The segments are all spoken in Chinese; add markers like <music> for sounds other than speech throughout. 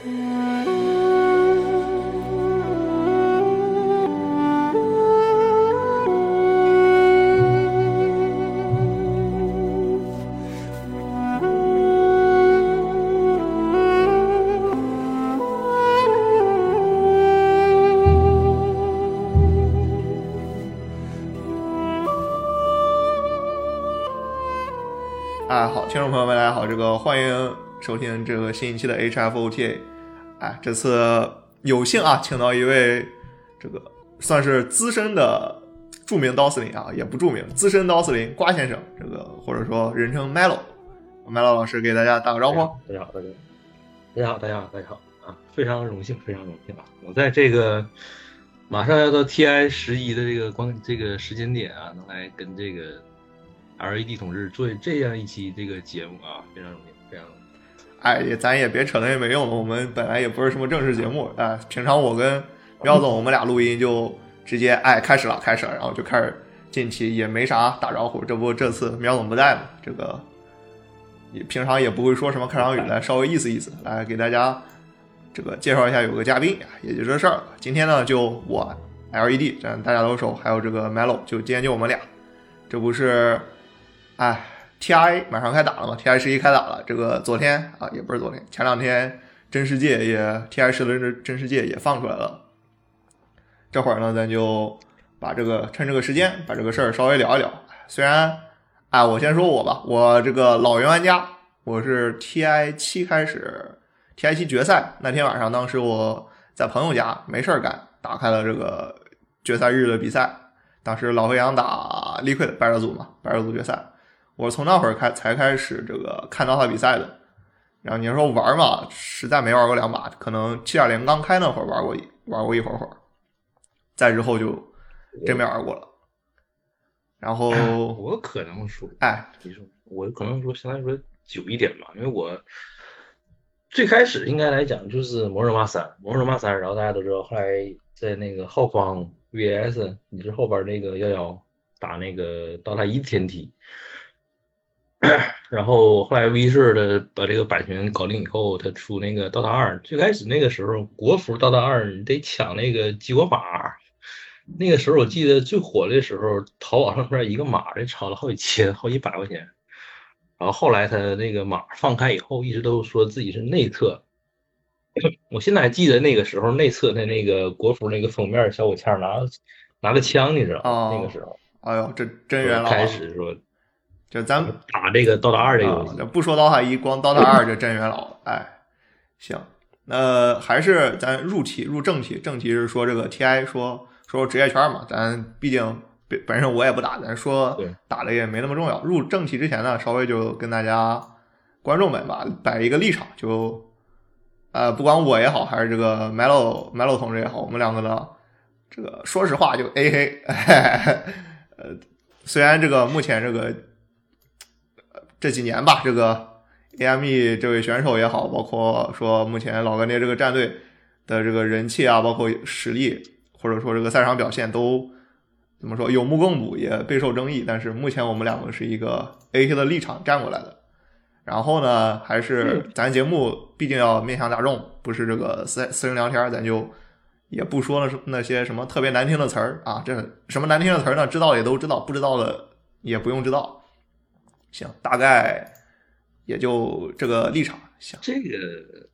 啊，好，听众朋友们，大家好，这个欢迎收听这个新一期的 HFOTA。这次有幸啊，请到一位这个算是资深的著名刀司令啊，也不著名，资深刀司令瓜先生，这个或者说人称 Melo，Melo 老师给大家打个招呼。大家好，大家，大家好，大家好，大家好啊！非常荣幸，非常荣幸啊！我在这个马上要到 TI 十一的这个光这个时间点啊，能来跟这个 LED 同志做这样一期这个节目啊，非常荣幸，非常荣幸。哎，也咱也别扯那些没用的，我们本来也不是什么正式节目啊。平常我跟苗总我们俩录音就直接哎开始了，开始了，然后就开始进期，也没啥打招呼。这不这次苗总不在嘛，这个也平常也不会说什么开场语，来稍微意思意思，来给大家这个介绍一下，有个嘉宾，也就这事儿。今天呢，就我 LED，咱大家都熟，还有这个 Melo，就今天就我们俩，这不是哎。T.I 马上开打了嘛？T.I 十一开打了，这个昨天啊，也不是昨天，前两天真世界也 T.I 十的真真世界也放出来了。这会儿呢，咱就把这个趁这个时间把这个事儿稍微聊一聊。虽然，哎，我先说我吧，我这个老原玩家，我是 T.I 七开始，T.I 七决赛那天晚上，当时我在朋友家没事儿干，打开了这个决赛日的比赛，当时老黑羊打 Liquid 白热组嘛，白热组决赛。我从那会儿开才开始这个看到他比赛的，然后你说玩嘛，实在没玩过两把，可能七点零刚开那会儿玩过一玩过一会儿会儿，再之后就真没玩过了。然后我可能说，哎，你说我可能说相对来说久一点吧，因为我最开始应该来讲就是魔兽争霸三，魔兽争霸三，然后大家都知道，后来在那个浩方 VS，你是后边那个幺幺打那个刀塔一天梯。<clears throat> 然后后来 V 社的把这个版权搞定以后，他出那个《DOTA 二》。最开始那个时候，国服《DOTA 二》你得抢那个激活码。那个时候我记得最火的时候，淘宝上边一个码得炒了好几千、好几百块钱。然后后来他那个码放开以后，一直都说自己是内测。<coughs> 我现在还记得那个时候内测的那个国服那个封面小火枪拿拿着枪，你知道吗？那个时候，哎呦，这真元老开始说。就咱打这个《刀塔二》这个游戏，不说《刀塔一》，光《刀塔二》就真元老。哎，行，那还是咱入题入正题，正题是说这个 TI 说说职业圈嘛，咱毕竟本本身我也不打，咱说打的也没那么重要。入正题之前呢，稍微就跟大家观众们吧摆一个立场，就呃，不管我也好，还是这个 Melo Melo 同志也好，我们两个呢，这个说实话就 A 黑。<laughs> 呃，虽然这个目前这个。这几年吧，这个 AME 这位选手也好，包括说目前老干爹这个战队的这个人气啊，包括实力，或者说这个赛场表现都怎么说有目共睹，也备受争议。但是目前我们两个是一个 A K 的立场站过来的。然后呢，还是咱节目毕竟要面向大众，不是这个私私人聊天，咱就也不说了那些什么特别难听的词儿啊。这什么难听的词儿呢？知道也都知道，不知道的也不用知道。行，大概也就这个立场。行，这个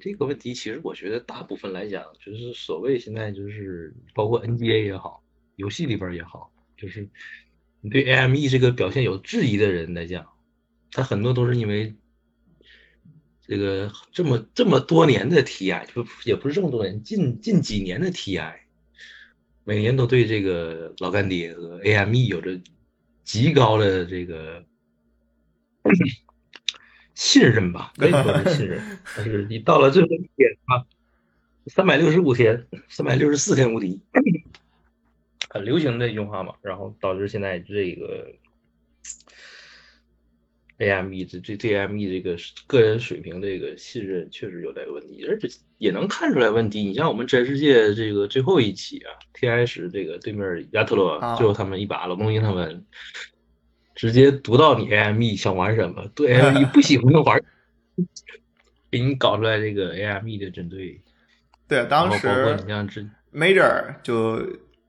这个问题，其实我觉得大部分来讲，就是所谓现在就是包括 NBA 也好，游戏里边也好，就是你对 AME 这个表现有质疑的人来讲，他很多都是因为这个这么这么多年的 TI，就也不是这么多年，近近几年的 TI，每年都对这个老干爹和 AME 有着极高的这个。<clears throat> 信任吧，<laughs> 可以说是信任。但是你到了最后一天啊，三百六十五天，三百六十四天无敌，<clears throat> 很流行的一句话嘛。然后导致现在这个 AME 这这 AME 这个个人水平这个信任确实有点问题，而且也能看出来问题。你像我们真世界这个最后一期啊，TI 十这个对面亚特罗最后他们一把老东西他们。直接读到你 AME 想玩什么？对 AME <laughs> 不喜欢玩给你搞出来这个 AME 的针对。对，当时你像这 Major 就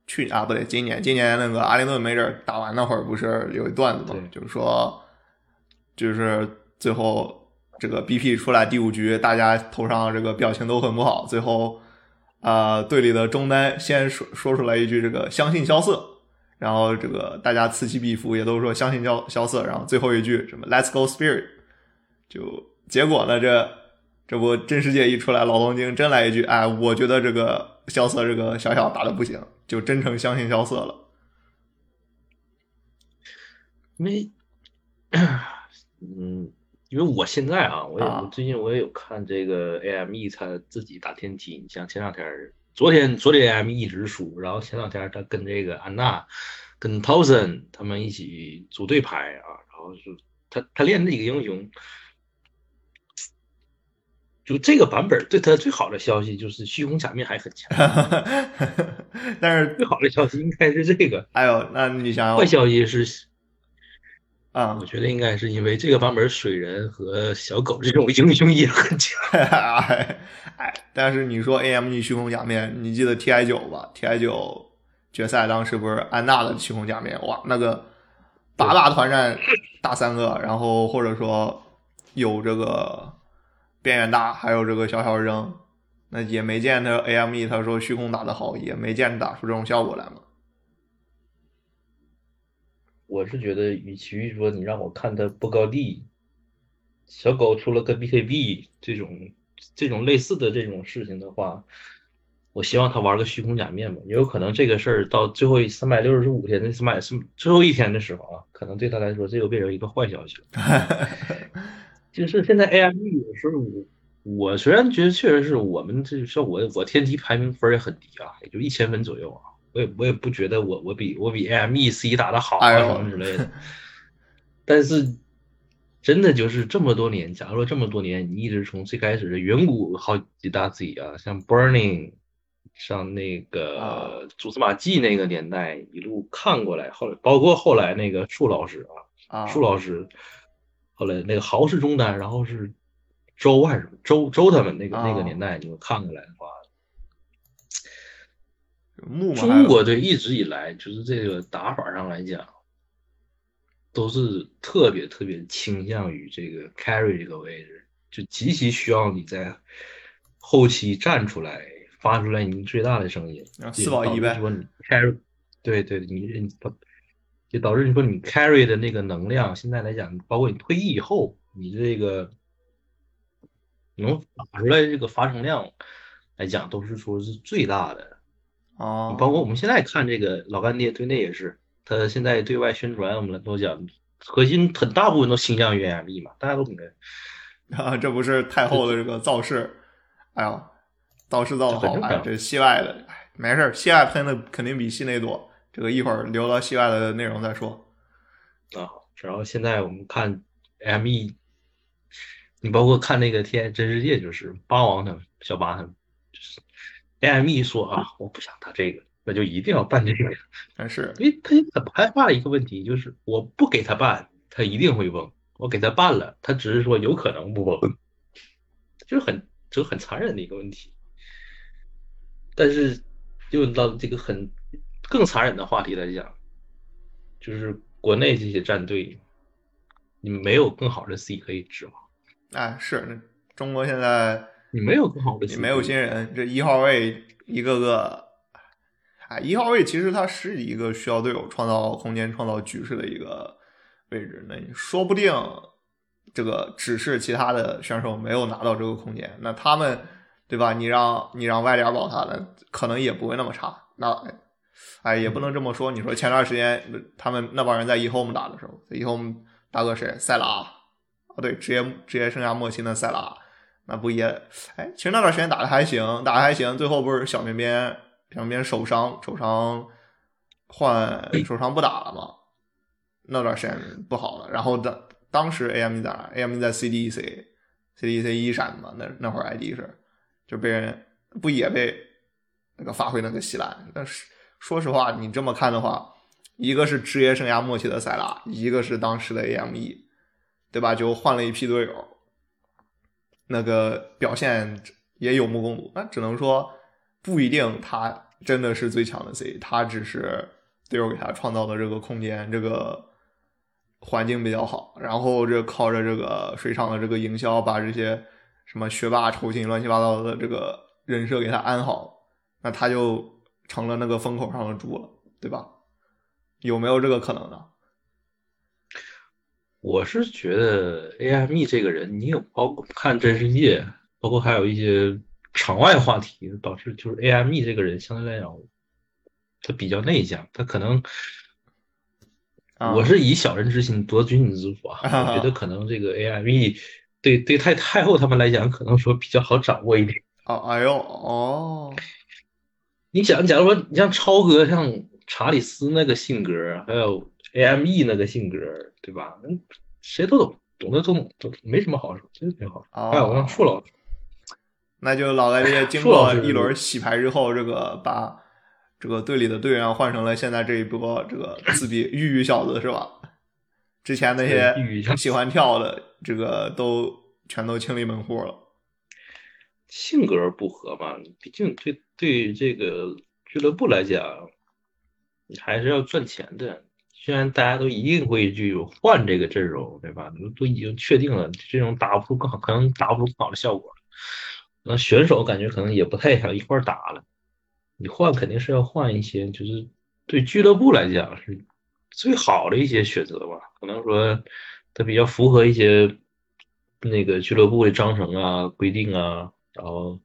去啊，不对，今年今年那个阿灵顿 Major 打完那会儿，不是有一段子嘛，就是说，就是最后这个 BP 出来第五局，大家头上这个表情都很不好，最后啊、队里的中单先说说出来一句这个相信萧瑟，然后这个大家此起彼伏，也都说相信萧萧瑟，然后最后一句什么 Let's go Spirit，就结果呢这。这不真世界一出来，老东京真来一句，哎，我觉得这个萧瑟这个小小打的不行，就真诚相信萧瑟了。因为，嗯，因为我现在啊，我也啊我最近我也有看这个 AME 他自己打天梯，你像前两天儿，昨天昨天 AME 一直输，然后前两天他跟这个安娜、跟 t o w s o n 他们一起组队排啊，然后就他他练那几个英雄，就这个版本对他最好的消息就是虚空假面还很强，<laughs> 但是最，好的消息应该是这个，哎呦，那你想想坏消息是。啊我，觉得应该是因为这个版本水人和小狗这种英雄也很强。哎，哎，但是你说 AMG 虚空假面，你记得 TI 九吧？TI 九决赛当时不是安娜的虚空假面，哇，那个八大团战打三个，然后或者说有这个边缘大，还有这个小小扔，那也没见他 AME 他说虚空打得好，也没见打出这种效果来嘛。我是觉得，与其说你让我看他不高地，小狗出了个 BKB 这种这种类似的这种事情的话，我希望他玩个虚空假面吧。也有可能这个事儿到最后三百六十五天的三百最后一天的时候啊，可能对他来说这又变成一个坏消息了。<laughs> 就是现在 AME 有时候我我虽然觉得确实是我们这像我我天梯排名分也很低啊，也就一千分左右啊。我也我也不觉得我我比我比 AME C 打的好啊什么之类的，但是真的就是这么多年，假如说这么多年你一直从最开始的远古好几大 Z 啊，像 Burning，像那个啊。蛛丝马迹那个年代一路看过来，后来包括后来那个树老师啊，啊，舒老师，后来那个豪氏中单，然后是周还是什么周周他们那个那个啊年代，你们看过来的话，中国队一直以来就是这个打法上来讲，都是特别特别倾向于这个 carry 这个位置，就极其需要你在后期站出来，发出来你最大的声音啊，就四保一呗说你 carry，对对，你你就导致你说你 carry 的那个能量，现在来讲，包括你退役以后，你这个能打出来这个发声量来讲，都是说是最大的。啊，包括我们现在看这个老干爹对内也是，他现在对外宣传，我们都讲核心很大部分都倾向于 AME 嘛，大家都明白。啊，这不是太后的这个造势，哎呦，造势造的好，哎，这戏外的，哎，没事儿，戏外喷的肯定比戏内多，这个一会儿留到戏外的内容再说。啊，然后现在我们看 ME，你包括看那个天真世界，就是八王他们小八他们，就是 AME 说啊，我不想打这个，那就一定要办这个，但是。因为他很害怕的一个问题就是，我不给他办，他一定会崩；我给他办了，他只是说有可能不崩，就是很这个很残忍的一个问题。但是，就到这个很更残忍的话题来讲，就是国内这些战队，你没有更好的 C 可以指望，哎，是中国现在你没有更好的你没有新人，这一号位一个个，哎，一号位其实他是一个需要队友创造空间、创造局势的一个位置，那你说不定这个只是其他的选手没有拿到这个空间，那他们对吧？你让你让外联保他的，可能也不会那么差。那哎，也不能这么说。你说前段时间他们那帮人在 eHome 打的时候，eHome 大哥谁？塞拉啊，对，职业职业生涯末期的塞拉。那不也，哎，其实那段时间打的还行，打的还行，最后不是小绵绵小绵绵受伤，受伤换受伤不打了吗？那段时间不好了，然后当当时 AME 在哪？AME 在 CDEC，CDEC 一闪嘛，那那会儿 ID 是就被人不也被那个发挥那个稀烂？但是说实话，你这么看的话，一个是职业生涯末期的塞拉，一个是当时的 AME，对吧？就换了一批队友。那个表现也有目共睹。那只能说不一定他真的是最强的 C，他只是队友给他创造的这个空间，这个环境比较好，然后这靠着这个水厂的这个营销，把这些什么学霸酬勤乱七八糟的这个人设给他安好，那他就成了那个风口上的猪了，对吧？有没有这个可能呢？我是觉得 AME 这个人，你有包括看真世界，包括还有一些场外话题，导致就是 AME 这个人相对来讲，他比较内向，他可能，我是以小人之心夺君子之腹啊，<laughs> 我觉得可能这个 AME 对对太太后他们来讲，可能说比较好掌握一点。啊，哎呦，哦，你想，假如说你像超哥，像查理斯那个性格，还有。AME 那个性格，对吧？嗯，谁都懂，懂得都懂，都没什么好说，真的挺好。还有像傅老师，那就老外爹经 <laughs> 过一轮洗牌之后，这个把这个队里的队员换成了现在这一波这个自闭郁郁小子，是吧？之前那些喜欢跳的，这个都全都清理门户了。性格不合嘛，毕竟对对这个俱乐部来讲，你还是要赚钱的。虽然大家都一定会去换这个阵容，对吧？都都已经确定了，这种打不出更好，可能打不出更好的效果。那选手感觉可能也不太想一块打了。你换肯定是要换一些，就是对俱乐部来讲是最好的一些选择吧。可能说它比较符合一些那个俱乐部的章程啊、规定啊，然后。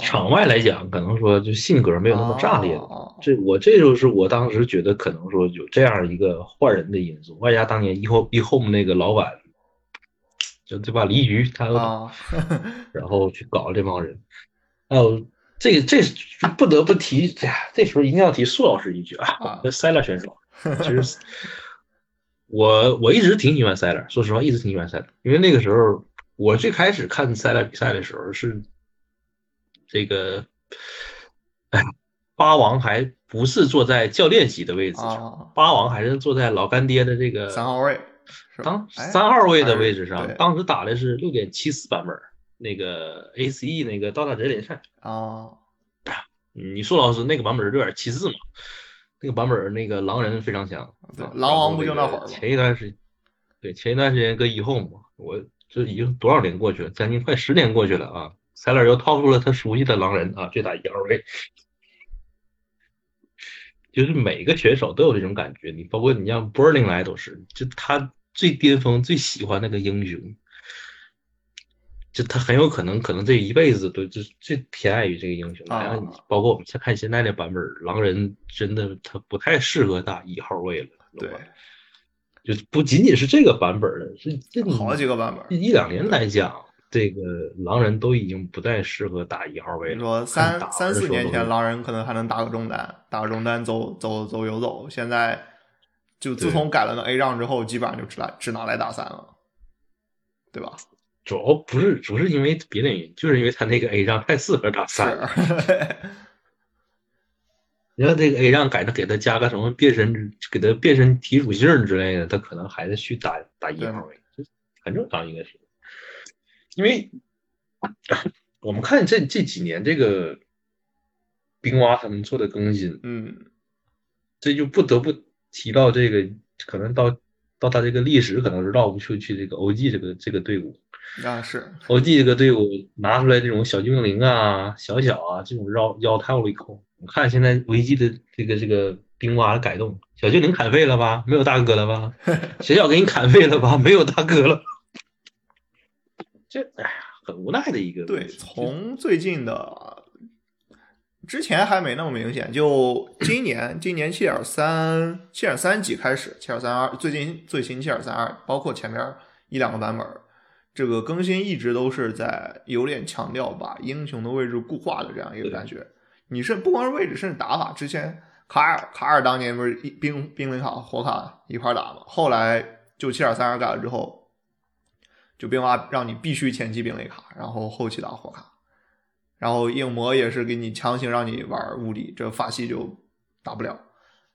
场外来讲，可能说就性格没有那么炸裂。这我这就是我当时觉得可能说有这样一个换人的因素。外加当年一后一 home 那个老板，就对吧？离局他，然后去搞这帮人。还有这这不得不提，哎呀，这时候一定要提苏老师一句啊，塞勒选手。其实我我一直挺喜欢塞勒，说实话一直挺喜欢塞勒，因为那个时候我最开始看塞勒比赛的时候是。这个，哎，八王还不是坐在教练席的位置上，八王还是坐在老干爹的这个三号位，当三号位的位置上。当时打的是六点七四版本，那个 ACE 那个刀塔者联赛啊。你说老师那个版本是六点七四嘛？那个版本那个狼人非常强，狼王不就那会儿吗？前一段时间，对，前一段时间搁以后嘛，我这已经多少年过去了，将近快十年过去了啊。塞勒又掏出了他熟悉的狼人啊，就打一号位，就是每个选手都有这种感觉。你包括你像波尔林来都是，就他最巅峰、最喜欢那个英雄，就他很有可能可能这一辈子都就最偏爱于这个英雄。然后你包括我们现看现在的版本，狼人真的他不太适合打一号位了。对，就不仅仅是这个版本的，是这好几个版本，一两年来讲。这个狼人都已经不再适合打一号位了。你说三三四年前，狼人可能还能打个中单，打个中单走走走游走。现在就自从改了那 A 让之后，基本上就只来只拿来打三了，对吧？主要不是不是因为别的原因，就是因为他那个 A 让太适合打三了。<laughs> 你看这个 A 让改的给他加个什么变身，给他变身体属性之类的，他可能还得去打打一号位，很正常，应该是。因为我们看这这几年这个冰蛙他们做的更新，嗯，这就不得不提到这个，可能到到他这个历史可能是绕不出去这个 OG 这个这个队伍啊，是 OG 这个队伍拿出来这种小精灵啊、小小啊这种绕腰套了以后，我看现在维基的这个这个冰蛙的改动，小精灵砍废了吧？没有大哥了吧？<laughs> 小小给你砍废了吧？没有大哥了。这哎呀，很无奈的一个。对，从最近的之前还没那么明显，就 <clears throat> 今年，今年七点三七点三几开始，七点三二，最近最新七点三二，包括前面一两个版本，这个更新一直都是在有点强调把英雄的位置固化的这样一个感觉。你是不光是位置，甚至打法，之前卡尔卡尔当年不是一冰冰灵卡火卡一块打嘛？后来就七点三二改了之后。就冰蛙让你必须前期冰雷卡，然后后期打火卡，然后硬魔也是给你强行让你玩物理，这法系就打不了。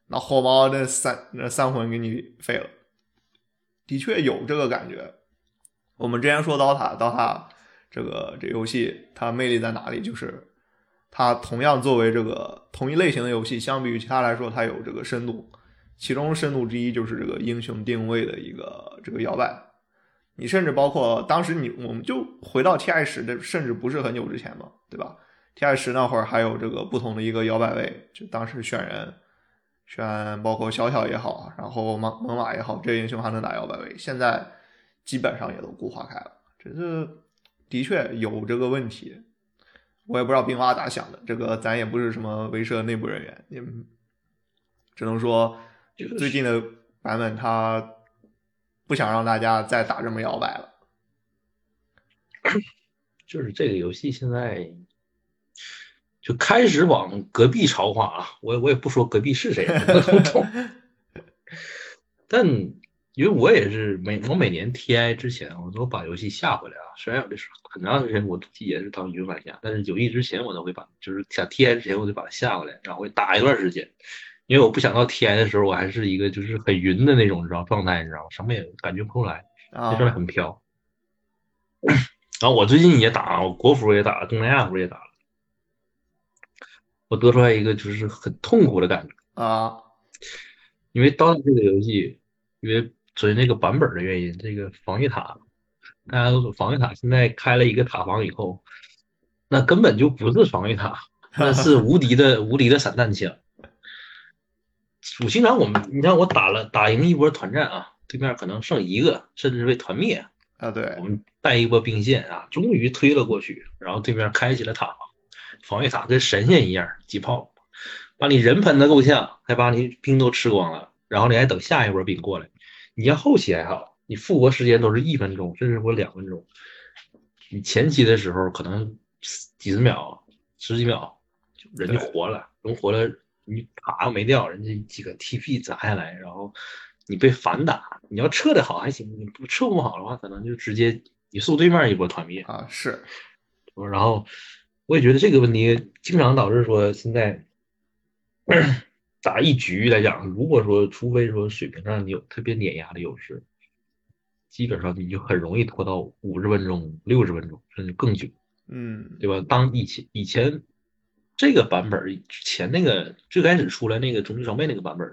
那火猫那三那三魂给你废了，的确有这个感觉。我们之前说刀塔，刀塔这个这游戏它魅力在哪里？就是它同样作为这个同一类型的游戏，相比于其他来说，它有这个深度。其中深度之一就是这个英雄定位的一个这个摇摆。你甚至包括当时你，我们就回到 T I 十的，甚至不是很久之前嘛，对吧？T I 十那会儿还有这个不同的一个摇摆位，就当时选人选，包括小小也好，然后猛猛犸也好，这些英雄还能打摇摆位。现在基本上也都固化开了，这是的确有这个问题。我也不知道冰蛙咋想的，这个咱也不是什么威社内部人员，也只能说最近的版本它。不想让大家再打这么摇摆了，就是这个游戏现在就开始往隔壁朝化啊！我我也不说隔壁是谁，<laughs> 但因为我也是每我每年 TI 之前，我都把游戏下回来啊。虽然有的时候很长时间我也是当云玩家，但是游戏之前我都会把，就是想 TI 之前我就把它下回来，然后会打一段时间。因为我不想到 TI 的时候，我还是一个就是很云的那种，你知道状态，你知道吗？什么也感觉不出来，那状态很飘。然后我最近也打，我国服也打了，东南亚服也打了。我得出来一个就是很痛苦的感觉啊，因为刀塔这个游戏，因为首先那个版本的原因，这个防御塔，大家都说防御塔现在开了一个塔防以后，那根本就不是防御塔，那是无敌的无敌的散弹枪。主经常我们，你像我打了打赢一波团战啊，对面可能剩一个，甚至被团灭啊。对，我们带一波兵线啊，终于推了过去，然后对面开启了塔防，防御塔跟神仙一样击炮，把你人喷的够呛，还把你兵都吃光了，然后你还等下一波兵过来。你像后期还好，你复活时间都是一分钟，甚至说两分钟。你前期的时候可能几十秒、十几秒，人就活了，人活了。你塔又没掉，人家几个 TP 砸下来，然后你被反打，你要撤的好还行，你不撤不好的话，可能就直接你送对面一波团灭啊。是，然后我也觉得这个问题经常导致说现在打一局来讲，如果说除非说水平上你有特别碾压的优势，基本上你就很容易拖到五十分钟、六十分钟甚至更久。嗯，对吧？当以前以前。这个版本之前那个最开始出来那个终极装备那个版本，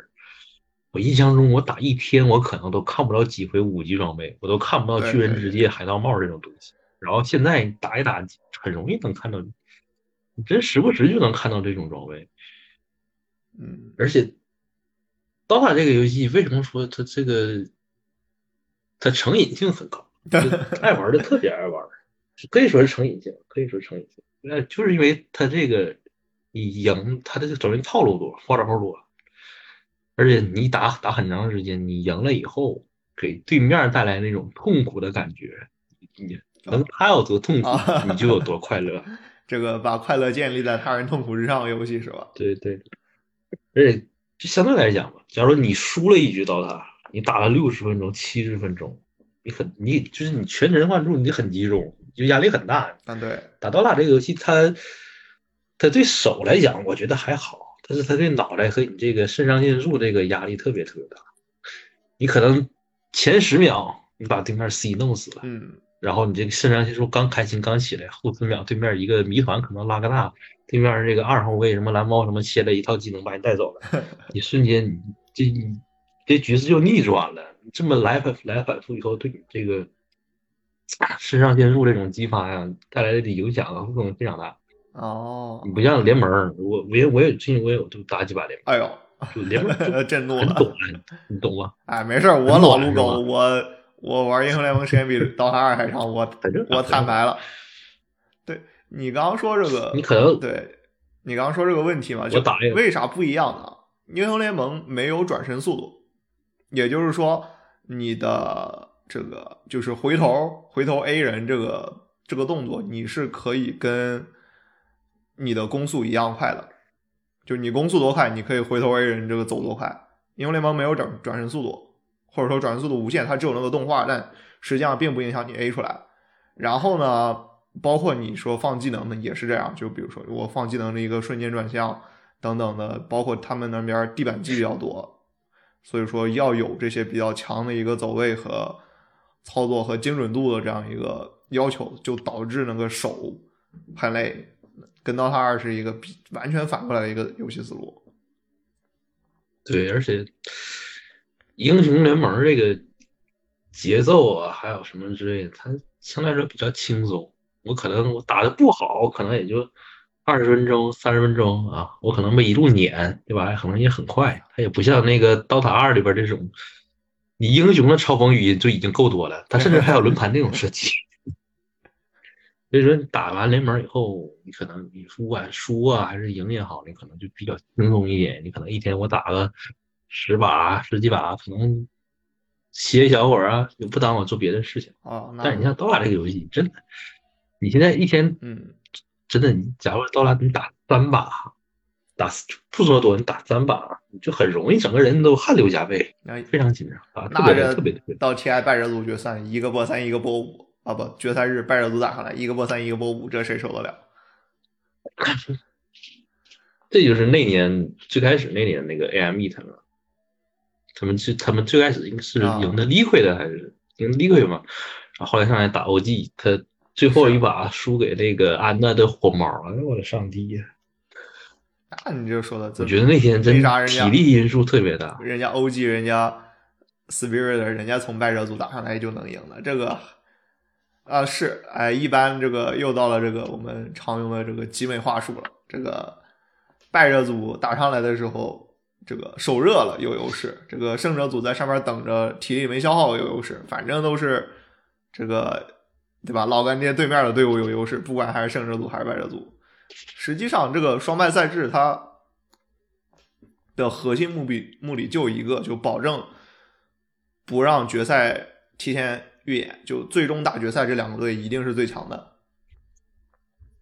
我印象中我打一天我可能都看不到几回五级装备，我都看不到巨人之戒、海盗帽这种东西。然后现在打一打很容易能看到，你真时不时就能看到这种装备。嗯，而且刀塔这个游戏为什么说它这个它成瘾性很高？<laughs> 爱玩的特别爱玩，可以说是成瘾性，可以说成瘾性。那就是因为它这个。你赢，他的首先套路多，花招多，而且你打打很长时间，你赢了以后，给对面带来那种痛苦的感觉，你能他有多痛苦，你就有多快乐。<laughs> 这个把快乐建立在他人痛苦之上的游戏是吧？对对。而且就相对来讲吧，假如你输了一局刀塔，你打了六十分钟、七十分钟，你很你就是你全神贯注，你很集中，就压力很大。啊，对。打刀塔这个游戏，它。他对手来讲，我觉得还好，但是他对脑袋和你这个肾上腺素这个压力特别特别大。你可能前十秒你把对面 C 弄死了，嗯，然后你这个肾上腺素刚开心刚起来，后十秒对面一个谜团可能拉个大，对面这个二号位什么蓝猫什么切了一套技能把你带走了，<laughs> 你瞬间你这你这局势就逆转了。这么来反来反复以后，对你这个 <tsk> 肾上腺素这种激发呀带来的影响啊，可能非常大。哦，你不像联盟，我我也我也最近我也都打几把联盟。哎呦，就联盟 <laughs> 震怒了懂，你懂吗？哎，没事我老撸狗，我我玩英雄联盟时间比刀塔二还长，我我坦白了。对你刚刚说这个，你可能对你刚刚说这个问题嘛？就为啥不一样呢？英雄联盟没有转身速度，也就是说，你的这个就是回头回头 A 人这个这个动作，你是可以跟你的攻速一样快的，就你攻速多快，你可以回头 A 人这个走多快。英雄联盟没有转转身速度，或者说转身速度无限，它只有那个动画，但实际上并不影响你 A 出来。然后呢，包括你说放技能的也是这样，就比如说我放技能的一个瞬间转向等等的，包括他们那边地板技比较多，所以说要有这些比较强的一个走位和操作和精准度的这样一个要求，就导致那个手很累，跟 DOTA 二是一个比完全反过来的一个游戏思路。对，而且英雄联盟这个节奏啊，还有什么之类的，它相对来说比较轻松。我可能我打的不好，可能也就二十分钟、三十分钟啊，我可能没一路撵，对吧？可能也很快。它也不像那个刀塔二里边这种，你英雄的嘲讽语音就已经够多了，它甚至还有轮盘这种设计。所以说，你打完联盟以后，你可能你不管输啊还是赢也好，你可能就比较轻松一点。你可能一天我打个十把、十几把，可能歇一小会儿啊，就不耽误做别的事情哦。但是你像刀塔这个游戏，真的。你现在一天，嗯，真的，你假如刀塔你打三把，打不说多，你打三把，你就很容易整个人都汗流浃背，非常紧张啊，特别特别特别。到 TI 败者组决赛，一个波三，一个波五啊，不，决赛日败者组打上来，一个波三，一个波五，这谁受得了？<laughs> 这就是那年最开始那年那个 AME 他们，他们最他们最开始应该是赢的 Liquid 的还是赢 Liquid 嘛？然后后来上来打 OG，他。最后一把输给那个安娜的火猫，哎呦我的上帝呀！那你就说的，我觉得那天真体力因素特别大。人家 OG，人家 Spirit，人家从败者组打上来就能赢了。这个啊是哎，一般这个又到了这个我们常用的这个集美话术了。这个败者组打上来的时候，这个手热了有优势；这个胜者组在上面等着，体力没消耗有优势。反正都是这个。对吧？老干爹对面的队伍有优势，不管还是胜者组还是败者组。实际上，这个双败赛制它的核心目的目的就一个，就保证不让决赛提前预演，就最终打决赛这两个队一定是最强的。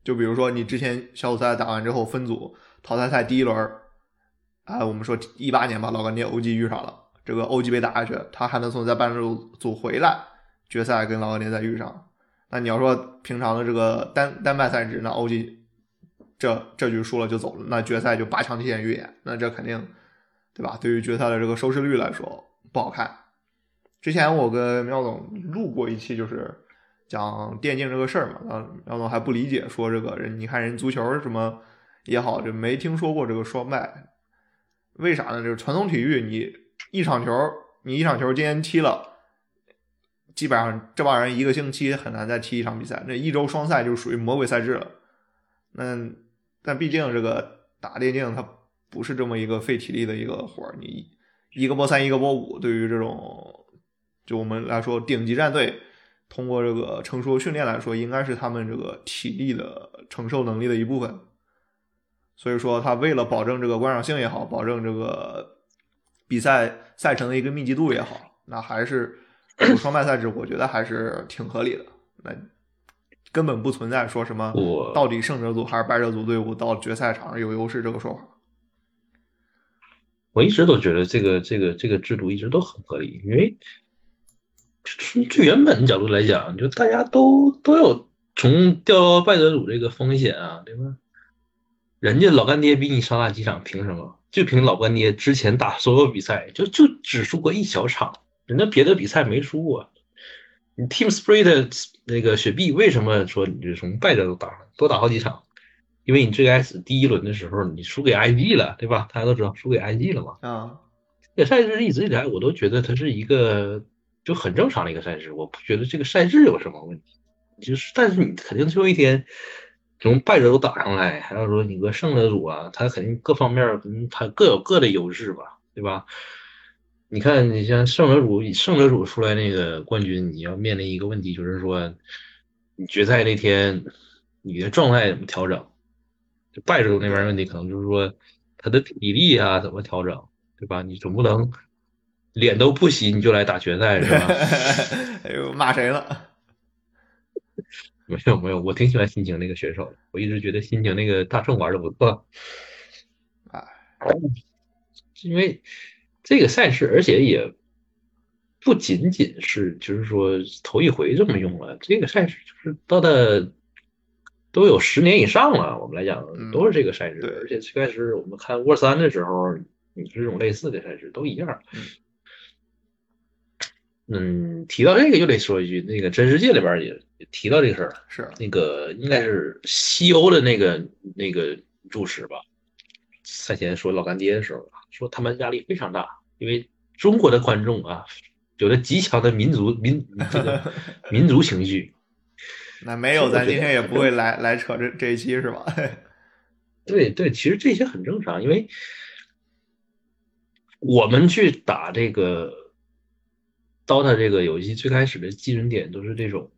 就比如说，你之前小组赛打完之后分组淘汰赛第一轮，啊，我们说一八年吧，老干爹 OG 遇上了，这个 OG 被打下去，他还能从在半路组回来，决赛跟老干爹再遇上。那你要说平常的这个单单败赛制，那 OG 这这局输了就走了，那决赛就八强提前预演，那这肯定对吧？对于决赛的这个收视率来说不好看。之前我跟苗总录过一期，就是讲电竞这个事儿嘛，然后苗总还不理解，说这个人你看人足球什么也好，就没听说过这个双败，为啥呢？就是传统体育，你一场球，你一场球今天踢了。基本上这帮人一个星期很难再踢一场比赛，那一周双赛就属于魔鬼赛制了。那但毕竟这个打电竞它不是这么一个费体力的一个活儿，你一个波三一个波五，对于这种就我们来说顶级战队，通过这个成熟训练来说，应该是他们这个体力的承受能力的一部分。所以说，他为了保证这个观赏性也好，保证这个比赛赛程的一个密集度也好，那还是。有双败赛制，我觉得还是挺合理的。那根本不存在说什么到底胜者组还是败者组队伍到决赛场上有优势这个说法。我一直都觉得这个这个这个制度一直都很合理，因为从最原本的角度来讲，就大家都都有从掉到败者组这个风险啊，对吧？人家老干爹比你少打几场，凭什么？就凭老干爹之前打所有比赛，就就只输过一小场。人家别的比赛没输过，你 Team Spirit 那个雪碧为什么说你就从败者都打多打好几场？因为你最开始第一轮的时候你输给 IG 了，对吧？大家都知道输给 IG 了嘛。啊，这个赛制一直以来我都觉得它是一个就很正常的一个赛制，我不觉得这个赛制有什么问题。就是，但是你肯定最后一天从败者都打上来，还要说你个胜者组啊，他肯定各方面嗯他各有各的优势吧，对吧？你看，你像胜者组，胜者组出来那个冠军，你要面临一个问题，就是说，你决赛那天你的状态怎么调整？就败者组那边问题，可能就是说他的体力啊怎么调整，对吧？你总不能脸都不洗你就来打决赛，是吧？<laughs> 哎呦，骂谁了？没有没有，我挺喜欢心情那个选手的，我一直觉得心情那个大圣玩的不错。啊，因为。这个赛事，而且也不仅仅是就是说头一回这么用了。这个赛事就是到的都有十年以上了，我们来讲都是这个赛制。而且最开始我们看沃三的时候，你这种类似的赛事都一样。嗯，提到这个就得说一句，那个真世界里边也也提到这个事儿了，是那个应该是西欧的那个那个主持吧。赛前说老干爹的时候啊，说他们压力非常大，因为中国的观众啊，有着极强的民族民这个 <laughs> 民族情绪。那没有，咱今天也不会 <laughs> 来来扯这这一期是吧？<laughs> 对对，其实这些很正常，因为我们去打这个 DOTA 这个游戏，最开始的基准点都是这种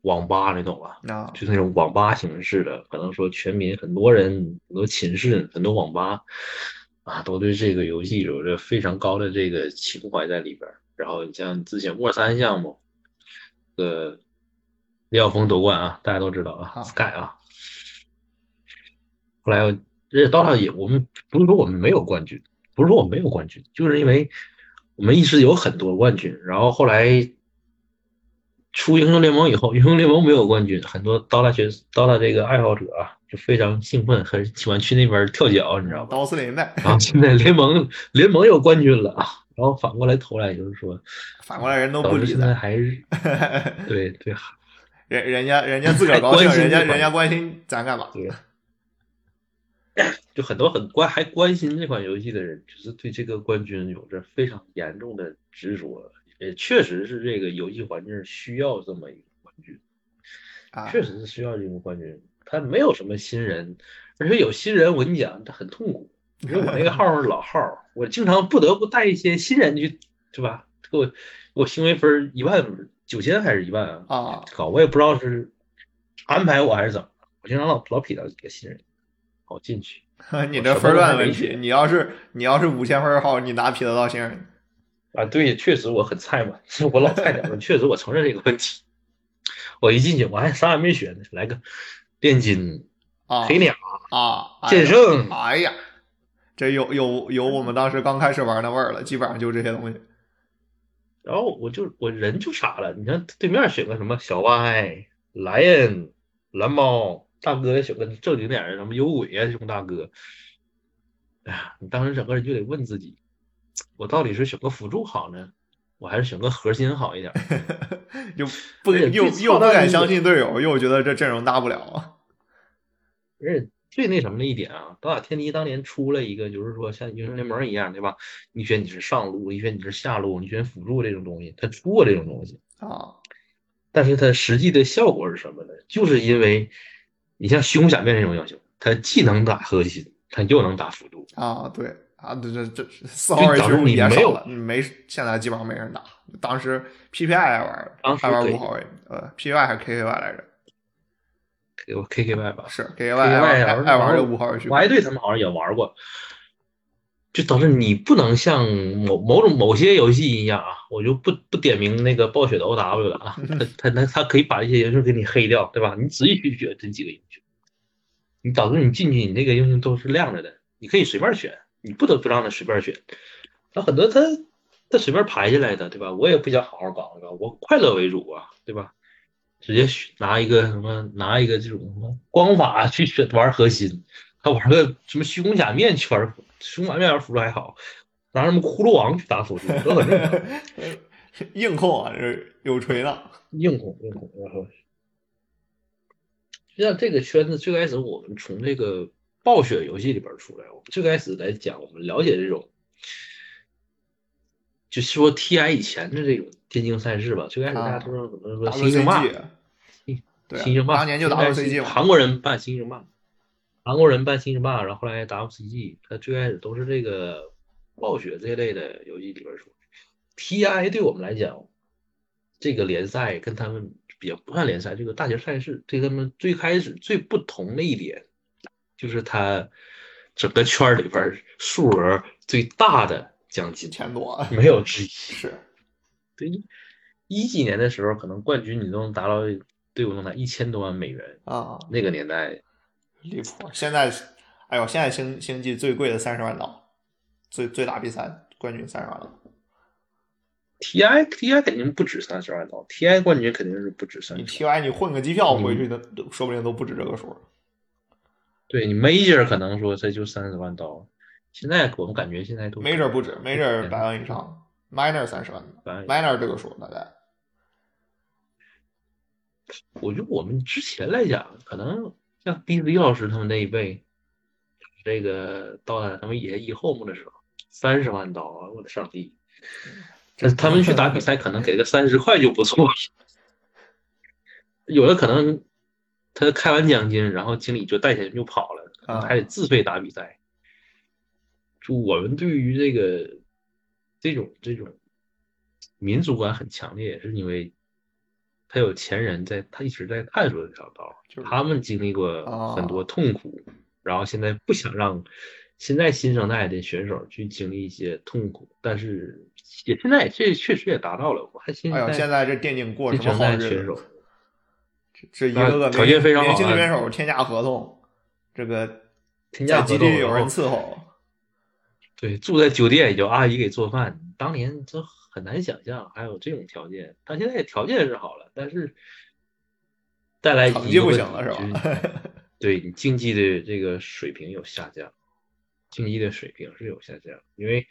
网吧，你懂吧？啊，就那种网吧形式的，可能说全民很多人、很多寝室、很多网吧啊，都对这个游戏有着非常高的这个情怀在里边。然后你像之前沃三项目，呃，李晓峰夺冠啊，大家都知道啊，Sky 啊。后来，而且 DOTA 也，我们不是说我们没有冠军，不是说我们没有冠军，就是因为我们一直有很多冠军。然后后来出英雄联盟以后，<laughs> 英雄联盟没有冠军，很多 DOTA 选 DOTA 这个爱好者啊，就非常兴奋，很喜欢去那边跳脚，你知道吧？刀司令带。然后现在联盟联盟有冠军了啊，然后反过来投来就是说，反过来人都不理现在还是对 <laughs> 对，人人家人家自个儿高兴，人家人家关心咱干嘛？对。就很多很关还关心这款游戏的人，就是对这个冠军有着非常严重的执着。也确实是这个游戏环境需要这么一个冠军，确实是需要这个冠军。他没有什么新人，而且有新人，我跟你讲，他很痛苦。你说我那个号是老号，我经常不得不带一些新人去，是吧？给我我行为分一万九千还是一万啊？啊，搞我也不知道是安排我还是怎么，我经常老老匹到几个新人。好进去，<laughs> 你这分段问题，你要是你要是五千分号，你拿匹得到星人？啊，对，确实我很菜嘛，<laughs> 我老菜点了，<laughs> 确实我承认这个问题。我一进去，我还啥也没学呢，来个炼金啊，黑鸟啊，剑圣，哎呀，这有有有我们当时刚开始玩那味儿了，基本上就这些东西。然后我就我人就傻了，你看对面选个什么小歪、莱恩、蓝猫。大哥选个正经点的，什么有鬼啊，这种大哥，哎呀，你当时整个人就得问自己，我到底是选个辅助好呢，我还是选个核心好一点？<laughs> 又不又又不敢相信队友，又觉得这阵容大不了啊。而且最那什么的一点啊，刀塔天梯当年出了一个，就是说像英雄联盟一样，对吧？你选你是上路，你选你是下路，你选辅助这种东西，他出过这种东西啊。但是它实际的效果是什么呢？就是因为。你像虚空假面这种英雄，他既能打核心，他又能打辅助啊！对啊，这这这四号位其实你也少了，没现在基本上没人打。当时 PPI 爱玩，当时还玩五号位，呃，PPI 还是 KKY 来着？给我 KKY 吧，是 KKY 爱玩爱玩这五号位。我还对他们好像也玩过，就导致你不能像某某种某些游戏一样啊，我就不不点名那个暴雪的 OW 了啊，他他他他可以把一些英雄给你黑掉，对吧？你仔细去选这几个英雄，你导致你进去，你那个英雄都是亮着的，你可以随便选，你不得不让他随便选。那很多他他随便排下来的，对吧？我也不想好好搞，对吧？我快乐为主啊，对吧？直接拿一个什么拿一个这种什么光法去选玩核心，他玩个什么虚空假面去玩。凶完面要辅助还好，拿什么骷髅王去打辅助都很正常。<laughs> 硬控啊，这有锤的。硬控硬控，然后实际上这个圈子最开始我们从这个暴雪游戏里边出来，我们最开始来讲，我们了解这种，就是说 TI 以前的这种电竞赛事吧。最开始大家都说怎么说新星霸，新星霸当年就 WCG 嘛，韩国人办新星霸。韩国人办新星霸，然后后来 WCG，他最开始都是这个暴雪这一类的游戏里边出。TI 对我们来讲，这个联赛跟他们也不算联赛，这个大型赛事对他们最开始最不同的一点，就是他整个圈里边数额最大的奖金，钱多，没有之一。<laughs> 是，对，一几年的时候，可能冠军你都能达到队伍能拿一千多万美元啊，那个年代。离谱！现在，哎呦，现在星星际最贵的三十万刀，最最大比赛冠军三十万刀。TI TI 肯定不止三十万刀，TI 冠军肯定是不止三。你 TI 你混个机票回去的，说不定都不止这个数。对你 Major 可能说这就三十万刀，现在我们感觉现在都 Major 不止，Major 百万以上，minor 三十万，minor 这个数大概我觉得我们之前来讲，可能像 DZ 老师他们那一辈，这个到了他们也 e home 的时候，三十万刀啊！我的上帝！这他们去打比赛，可能给个三十块就不错了。有的可能他开完奖金，然后经理就带钱就跑了，可能还得自费打比赛。就我们对于这个这种这种民族感很强烈，是因为他有前人在，他一直在探索这条道，就是他们经历过很多痛苦，然后现在不想让现在新生代的选手去经历一些痛苦，但是也现在这确实也达到了。我还现哎呦，现在这电竞过什么好日子？选手，这一个个条件非常好，年轻选手天价合同，这个天价基地有人伺候。对，住在酒店有阿姨给做饭，当年这很难想象还有这种条件。他现在条件是好了，但是带来成绩不行了是吧？<laughs> 对你竞技的这个水平有下降，竞技的水平是有下降。因为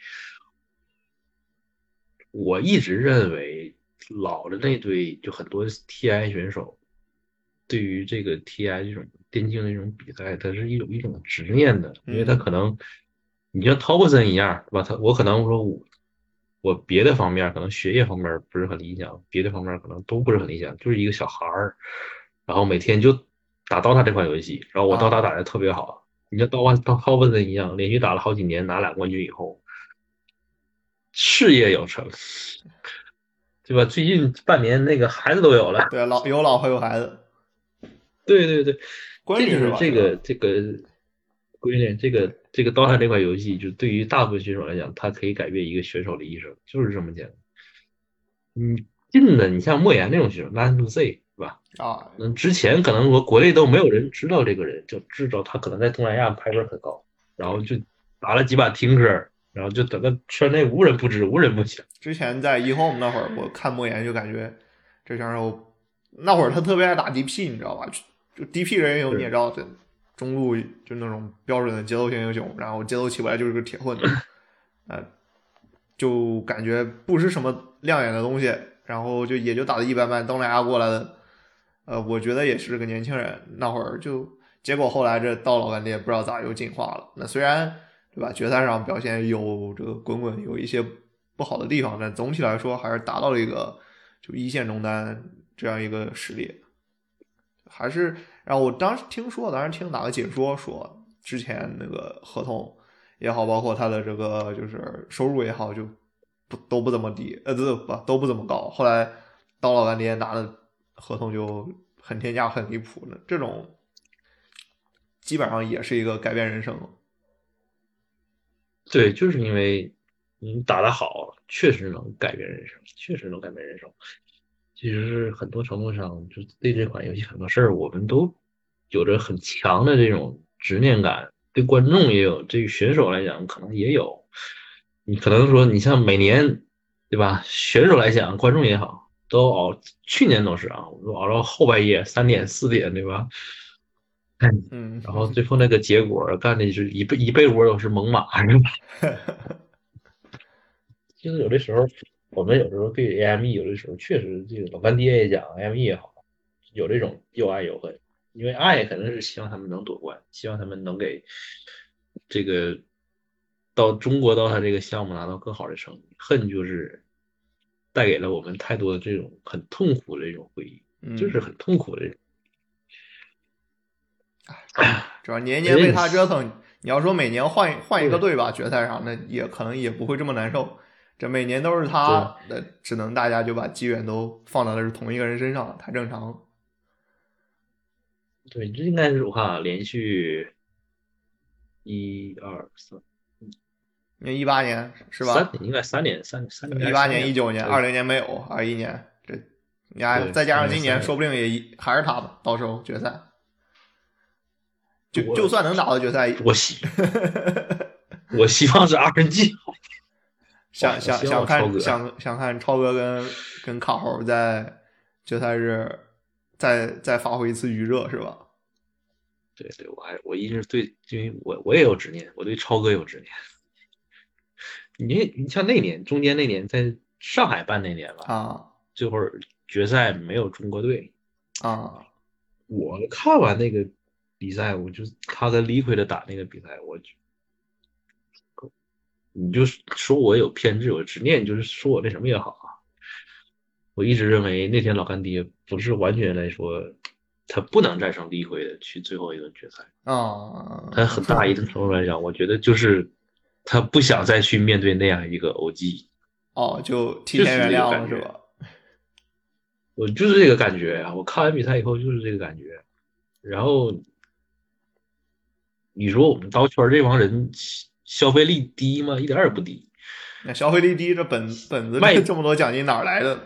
我一直认为老的那堆就很多 TI 选手，对于这个 TI 这种电竞的这种比赛，它是一种一种执念的，因为他可能。你像 Thompson 一样，对吧？他我可能说我我别的方面可能学业方面不是很理想，别的方面可能都不是很理想，就是一个小孩儿，然后每天就打 DOTA 这款游戏，然后我 DOTA 打的特别好。你像 DOTA Thompson 一样，连续打了好几年，拿俩冠军以后，事业有成，对吧？最近半年那个孩子都有了，对，老有老婆有孩子，对对对，关键是这个这个闺女这个。这个 DOTA 这款游戏，就对于大部分选手来讲，它可以改变一个选手的一生，就是这么简单。你近的，你像莫言那种选手 l a n to Z，是吧？啊，那之前可能我国内都没有人知道这个人，就知道他可能在东南亚排分很高，然后就打了几把听歌，然后就整个圈内无人不知，无人不晓。之前在 eHome 那会儿，我看莫言就感觉这选手那会儿他特别爱打 DP，你知道吧？就 DP 人有你也知道的。中路就那种标准的节奏型英雄，然后节奏起不来就是个铁混，<laughs> 呃，就感觉不是什么亮眼的东西，然后就也就打的一般般。东南亚过来的，呃，我觉得也是个年轻人，那会儿就结果后来这到老干爹不知道咋又进化了。那虽然对吧，决赛上表现有这个滚滚有一些不好的地方，但总体来说还是达到了一个就一线中单这样一个实力，还是。然后我当时听说，当时听哪个解说说，之前那个合同也好，包括他的这个就是收入也好，就不都不怎么低，呃，不不都不怎么高。后来到老干爹拿的合同就很天价，很离谱的，这种基本上也是一个改变人生。对，就是因为你打得好，确实能改变人生，确实能改变人生。其实是很多程度上，就对这款游戏很多事儿，我们都有着很强的这种执念感。对观众也有，对于选手来讲可能也有。你可能说，你像每年，对吧？选手来讲，观众也好，都熬。去年都是啊，我都熬到后半夜三点四点，对吧？嗯。<laughs> 然后最后那个结果，干的是一被一被窝都是猛犸，是吧？其 <laughs> 实有的时候。我们有时候对 AME 有的时候确实，这个老干爹也讲，AME 也好，有这种又爱又恨。因为爱肯定是希望他们能夺冠，希望他们能给这个到中国到他这个项目拿到更好的成绩。恨就是带给了我们太多的这种很痛苦的这种回忆，就是很痛苦的。<clears throat> 主要年年被他折腾。你要说每年换换一个队吧，决赛上那也可能也不会这么难受。这每年都是他那，只能大家就把机缘都放到的是同一个人身上，太正常了。对，这应该是我看连续一二三，那一八年是吧？三应该三年，三三年一八年、一九年、二零年没有，二一年这，你看再加上今年，说不定也还是他吧。到时候决赛，就就算能打到决赛，我希 <laughs> 我希望是二分之一。想想想看想想看超哥跟跟卡猴在决赛日再再发挥一次余热是吧？对对，我还我一直对，因为我我也有执念，我对超哥有执念。你你像那年中间那年在上海办那年吧，啊最后决赛没有中国队，啊我看完那个比赛，我就他跟 Liquid 打那个比赛，我就你就说我有偏执，有执念，就是说我那什么也好啊。我一直认为那天老干爹不是完全来说，他不能战胜 Liquid 去最后一轮决赛。啊！他很大一定程度来讲，我觉得就是他不想再去面对那样一个 OG。哦，就提前原谅了是吧？我就是这个感觉啊！我看完比赛以后就是这个感觉。然后你说我们刀圈这帮人消费力低吗？一点儿也不低。那消费力低，这本本子卖里 <laughs> 这么多奖金哪儿来的？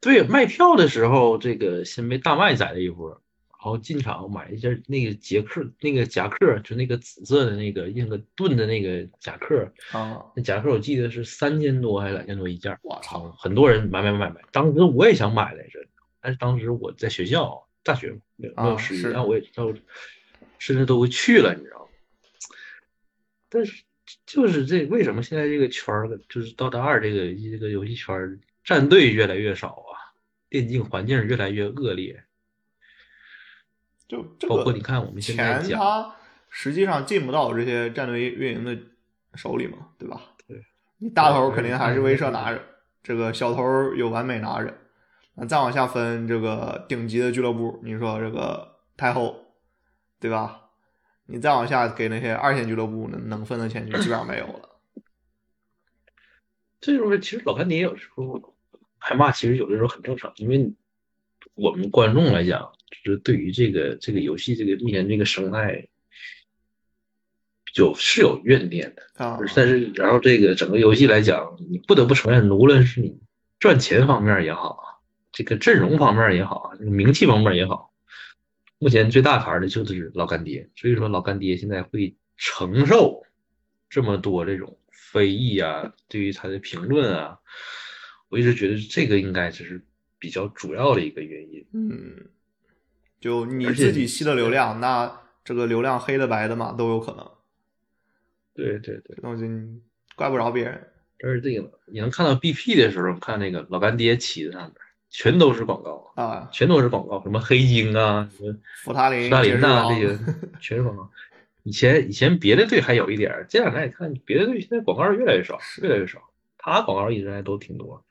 对，卖票的时候，这个先被大麦宰了一波，然后进场买一件那个夹克，那个夹克就那个紫色的那个印个盾的那个夹克，啊，那夹克我记得是三千多还是两千多一件儿。我操！啊，很多人买买买买。当时我也想买来着，但是当时我在学校，大学没有没有啊时间，我也都甚至都会去了，你知道吗？但是就是这为什么现在这个圈儿，就是到大二这个这个游戏圈儿，战队越来越少啊，电竞环境越来越恶劣，就这个包括你看我们现在讲，实际上进不到这些战队运营的手里嘛，对吧？对，你大头肯定还是威慑拿着，这个小头有完美拿着，那再往下分这个顶级的俱乐部，你说这个太后，对吧？你再往下给那些二线俱乐部能能分的钱就基本上没有了。这种其实老干爹有时候挨骂，其实有的时候很正常，因为我们观众来讲，就是对于这个这个游戏这个目前这个生态，有是有怨念的。啊，但是然后这个整个游戏来讲，你不得不承认，无论是你赚钱方面也好啊，这个阵容方面也好名气方面也好，目前最大牌的就是老干爹。所以说老干爹现在会承受这么多这种非议啊，对于他的评论啊，我一直觉得这个应该就是比较主要的一个原因。嗯，就你自己吸的流量，那这个流量黑的白的嘛都有可能，对对对，这东西怪不着别人。而且这个你能看到 BP 的时候，看那个老干爹旗子上面全都是广告。啊，全都是广告，什么黑金啊，什么福塔林、斯大林呐、杰士这些全是广告。<laughs> 以前以前别的队还有一点儿，这两年你看别的队现在广告越来越少，越来越少。他广告一直还都挺多，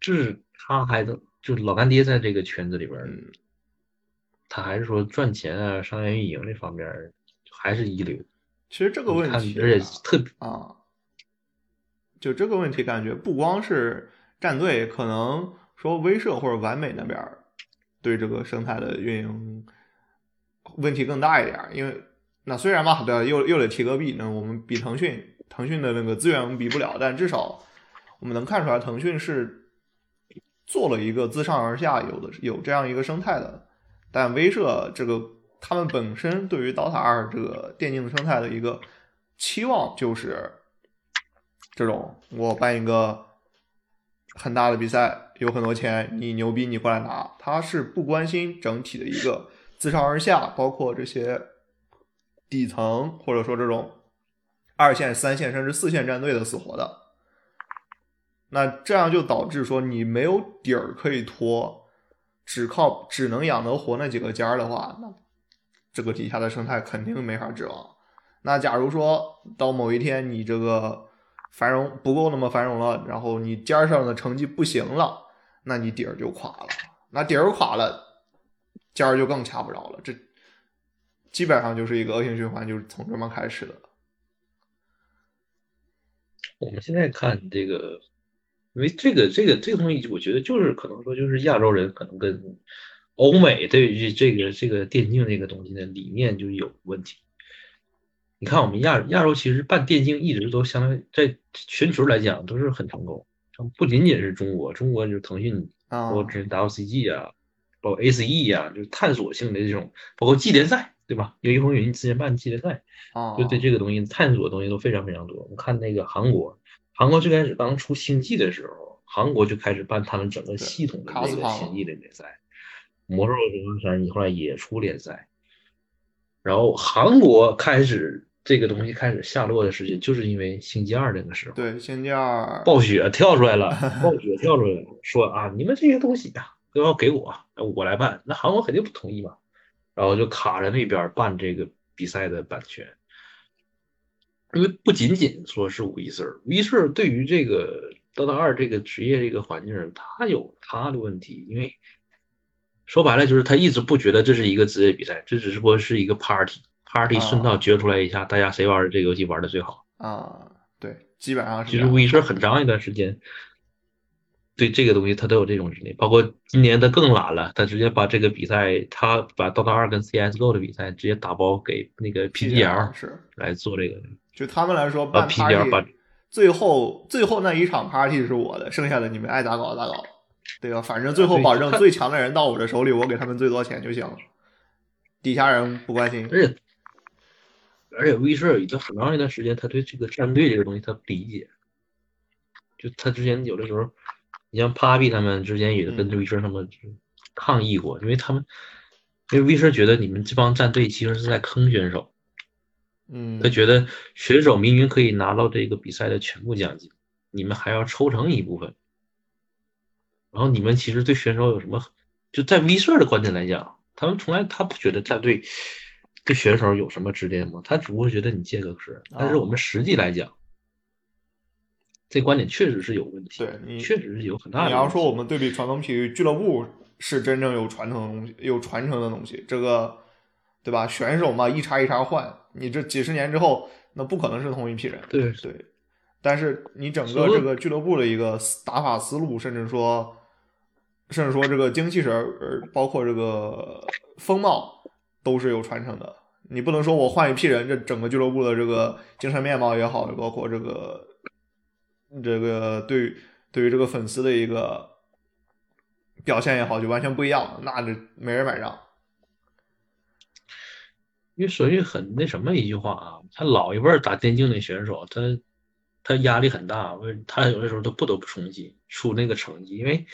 就是他还能就是老干爹在这个圈子里边他还是说赚钱啊、商业运营这方面儿还是一流。其实这个问题啊，而且特别啊，就这个问题，感觉不光是战队，可能说威社或者完美那边对这个生态的运营问题更大一点，因为那虽然嘛，对吧，又又得提个币，那我们比腾讯，腾讯的那个资源我们比不了，但至少我们能看出来，腾讯是做了一个自上而下有的有这样一个生态的，但威社这个他们本身对于 DOTA 二这个电竞生态的一个期望就是这种，我办一个很大的比赛，有很多钱，你牛逼，你过来拿。他是不关心整体的一个自上而下，包括这些底层或者说这种二线、三线甚至四线战队的死活的。那这样就导致说你没有底儿可以拖，只靠只能养得活那几个尖儿的话，那这个底下的生态肯定没法指望。那假如说到某一天你这个繁荣不够那么繁荣了，然后你尖儿上的成绩不行了，那你底儿就垮了。那底儿垮了，尖儿就更掐不着了。这基本上就是一个恶性循环，就是从这么开始的。我们现在看这个，因为这个这个这个东西，我觉得就是可能说就是亚洲人可能跟欧美对于这个这个电竞这个东西的理念就有问题。你看我们亚亚洲其实办电竞一直都相当于在全球来讲都是很成功，不仅仅是中国，中国就是腾讯，啊包括之前 WCG 啊，包括 ACE 啊，就是探索性的这种，包括季联赛，对吧？有一风云之前办季联赛，啊，就对这个东西探索的东西都非常非常多。我看那个韩国，韩国最开始刚出星际的时候，韩国就开始办他们整个系统的那个星际的联赛。魔兽争霸三你后来也出联赛，然后韩国开始这个东西开始下落的时间，就是因为星期二那个时候，对，星期二暴雪跳出来了，<laughs> 暴雪跳出来了，说啊，你们这些东西啊都要给我，我来办，那韩国肯定不同意嘛，然后就卡着那边办这个比赛的版权。因为不仅仅说是威瑟，威瑟对于这个 DOTA 二这个职业这个环境，他有他的问题。因为说白了，就是他一直不觉得这是一个职业比赛，这只是说是一个 party，party 顺道决出来一下，大家谁玩这个游戏玩的最好啊？对，基本上是。其实无疑是很长一段时间对这个东西他都有这种执念，包括今年他更懒了，他直接把这个比赛，他把 DOTA 二跟 CSGO 的比赛直接打包给那个 PGL 是来做这个。就他们来说，把 party，最后最后那一场 party 是我的，剩下的你们爱咋搞咋搞，对吧？反正最后保证最强的人到我的手里，我给他们最多钱就行了，底下人不关心。而且而且威社有一个很长一段时间，他对这个战队这个东西他不理解，就他之前有的时候，你像 Papi 他们之前也跟威社他们抗议过，因为他们因为威社觉得你们这帮战队其实是在坑选手。嗯，他觉得选手明明可以拿到这个比赛的全部奖金，你们还要抽成一部分。然后你们其实对选手有什么？就在 V 社的观点来讲，他们从来他不觉得战队对选手有什么指点吗？他只不过觉得你借个势。但是我们实际来讲，这观点确实是有问题。对，确实是有很大的。你要说我们对比传统体育俱乐部是真正有传承的东西，有传承的东西，这个。对吧？选手嘛，一茬一茬换，你这几十年之后，那不可能是同一批人。对对，但是你整个这个俱乐部的一个打法思路，甚至说，甚至说这个精气神儿，包括这个风貌，都是有传承的。你不能说我换一批人，这整个俱乐部的这个精神面貌也好，包括这个这个对对于这个粉丝的一个表现也好，就完全不一样，那这没人买账。因为属于很那什么一句话啊，他老一辈打电竞的选手，他他压力很大，他有的时候都不得不冲击出那个成绩。因为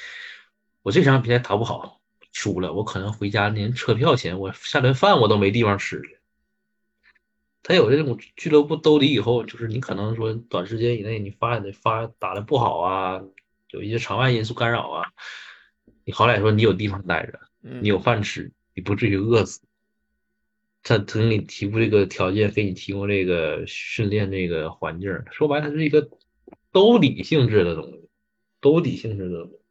我这场比赛打不好，输了，我可能回家连车票钱，我下顿饭我都没地方吃他有这种俱乐部兜底以后，就是你可能说短时间以内你发的发打的不好啊，有一些场外因素干扰啊，你好歹说你有地方待着，你有饭吃，你不至于饿死。他他给你提供这个条件，给你提供这个训练这个环境，说白了，它是一个兜底性质的东西，兜底性质的东西。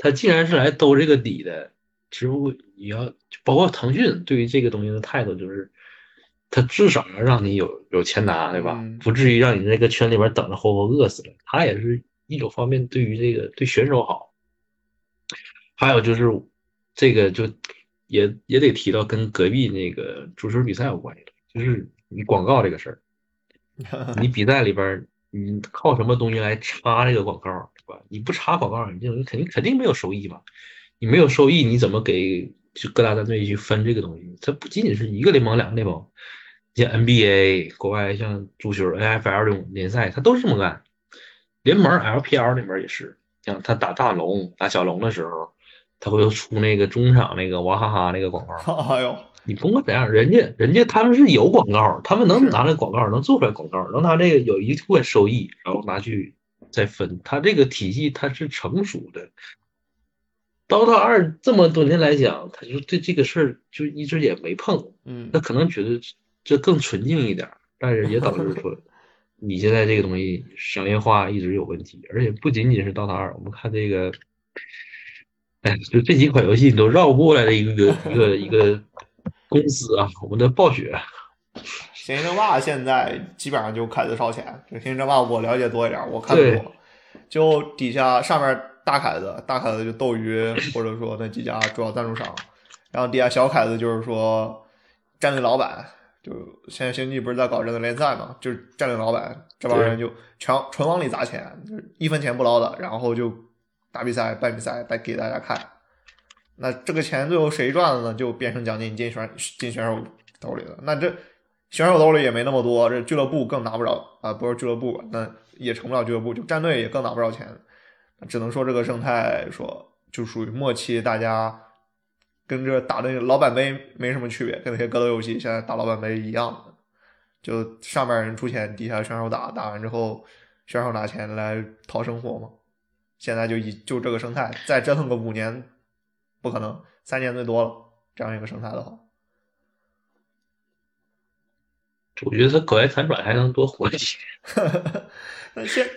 他既然是来兜这个底的，只不过你要包括腾讯对于这个东西的态度，就是他至少要让你有有钱拿，对吧？不至于让你那个圈里边等着活活饿死了。他也是一种方面对于这个对选手好，还有就是这个就。也也得提到跟隔壁那个足球比赛有关系的，就是你广告这个事儿，<laughs> 你比赛里边你靠什么东西来插这个广告，你不插广告，你这肯定肯定没有收益嘛。你没有收益，你怎么给就各大战队去分这个东西？它不仅仅是一个联盟、两个联盟，像 NBA 国外像足球 NFL 这种联赛，它都是这么干。联盟 LPL 里边也是，像他打大龙、打小龙的时候。他会出那个中场那个娃哈哈那个广告。<laughs> 哎呦，你甭管怎样，人家人家他们是有广告，他们能拿那广告，能做出来广告，能拿这个有一部分收益，然后拿去再分。它这个体系它是成熟的。刀塔二这么多年来讲，他就对这个事儿就一直也没碰。嗯，他可能觉得这更纯净一点，但是也导致说 <laughs> 你现在这个东西商业化一直有问题，而且不仅仅是刀塔二，我们看这个。哎，就这几款游戏你都绕不过来的一个一个一个公司啊，我们的暴雪。星际争霸现在基本上就凯子烧钱，这星际争霸我了解多一点，我看的多。就底下上面大凯子，大凯子就斗鱼或者说那几家主要赞助商，然后底下小凯子就是说战队老板，就现在星际不是在搞战队联赛嘛，就是战队老板这帮人就全纯往里砸钱，就一分钱不捞的，然后就。打比赛、办比赛，带给大家看。那这个钱最后谁赚了呢？就变成奖金进选进选手兜里了。那这选手兜里也没那么多，这俱乐部更拿不着啊！不是俱乐部，那也成不了俱乐部，就战队也更拿不着钱。只能说这个生态说就属于末期，大家跟这打的老板杯没什么区别，跟那些格斗游戏现在打老板杯一样的。就上面人出钱，底下选手打，打完之后选手拿钱来讨生活嘛。现在就以就这个生态，再折腾个五年，不可能，三年最多了。这样一个生态的话，我觉得他苟延残喘还能多活几年。<laughs> <laughs> 那现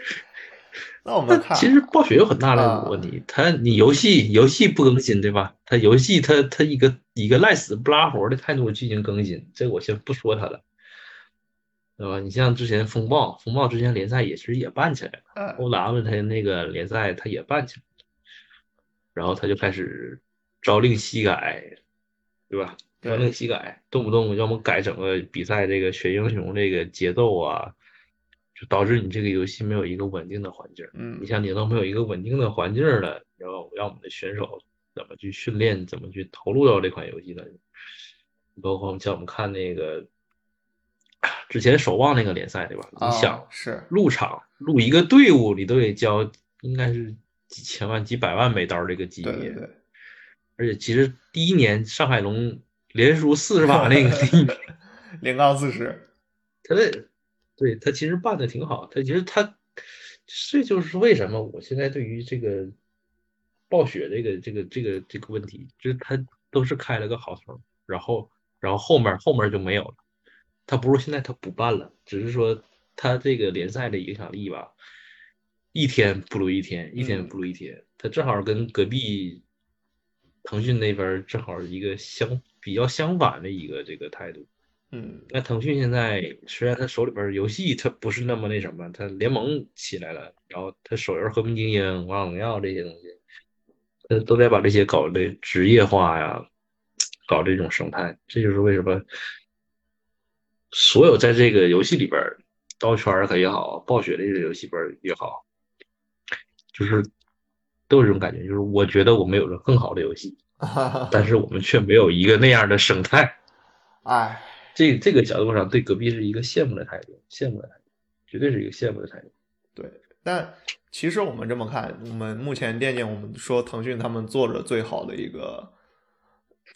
那我们看，其实暴雪有很大的问题，他你游戏游戏不更新对吧？他游戏他他一个一个赖死不拉活的态度进行更新，这我先不说他了。对吧？你像之前风暴，风暴之前联赛也其实也办起来了，欧 W 他那个联赛他也办起来了，然后他就开始朝令夕改，对吧？朝令夕改，动不动要么改整个比赛这个选英雄这个节奏啊，就导致你这个游戏没有一个稳定的环境。嗯，你像你都没有一个稳定的环境了，然后让我们的选手怎么去训练，怎么去投入到这款游戏呢？包括像我们看那个。之前守望那个联赛对吧？你想是入场入一个队伍，你都得交，应该是几千万、几百万美刀这个级别。对对。而且其实第一年上海龙连输四十把那个 <laughs> 第一名，连杠四十。他的对他其实办的挺好，他其实他这就是为什么我现在对于这个暴雪这个这个这个这个问题，就是他都是开了个好头，然后然后后面后面就没有了。他不是现在他不办了，只是说他这个联赛的影响力吧，一天不如一天，一天不如一天。他正好跟隔壁腾讯那边正好一个相比较相反的一个这个态度。嗯，那腾讯现在虽然他手里边游戏他不是那么那什么，他联盟起来了，然后他手游和平精英、王者荣耀这些东西，他都在把这些搞的职业化呀，搞这种生态。这就是为什么。所有在这个游戏里边，刀圈儿也好，暴雪这个游戏边也好，就是都有这种感觉，就是我觉得我们有着更好的游戏，<laughs> 但是我们却没有一个那样的生态。哎，这这个角度上对隔壁是一个羡慕的态度，羡慕的态度，绝对是一个羡慕的态度。对，但其实我们这么看，我们目前电竞，我们说腾讯他们做着最好的一个，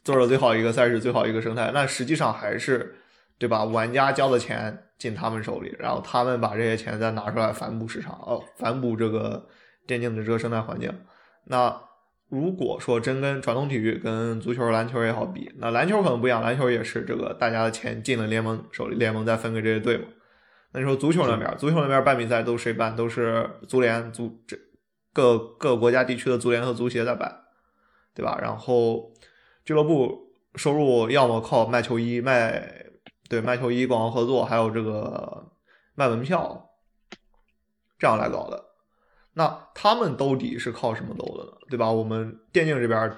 做着最好一个赛事，最好一个生态，那实际上还是。对吧？玩家交的钱进他们手里，然后他们把这些钱再拿出来反哺市场，哦，反哺这个电竞的这个生态环境。那如果说真跟传统体育、跟足球、篮球也好比，那篮球可能不一样，篮球也是这个大家的钱进了联盟手里，联盟再分给这些队嘛。那你说足球那边，足球那边办比赛都谁办？都是足联、足这各各国家地区的足联和足协在办，对吧？然后俱乐部收入要么靠卖球衣卖。对，卖球衣、广告合作，还有这个卖门票，这样来搞的。那他们兜底是靠什么兜的呢？对吧？我们电竞这边，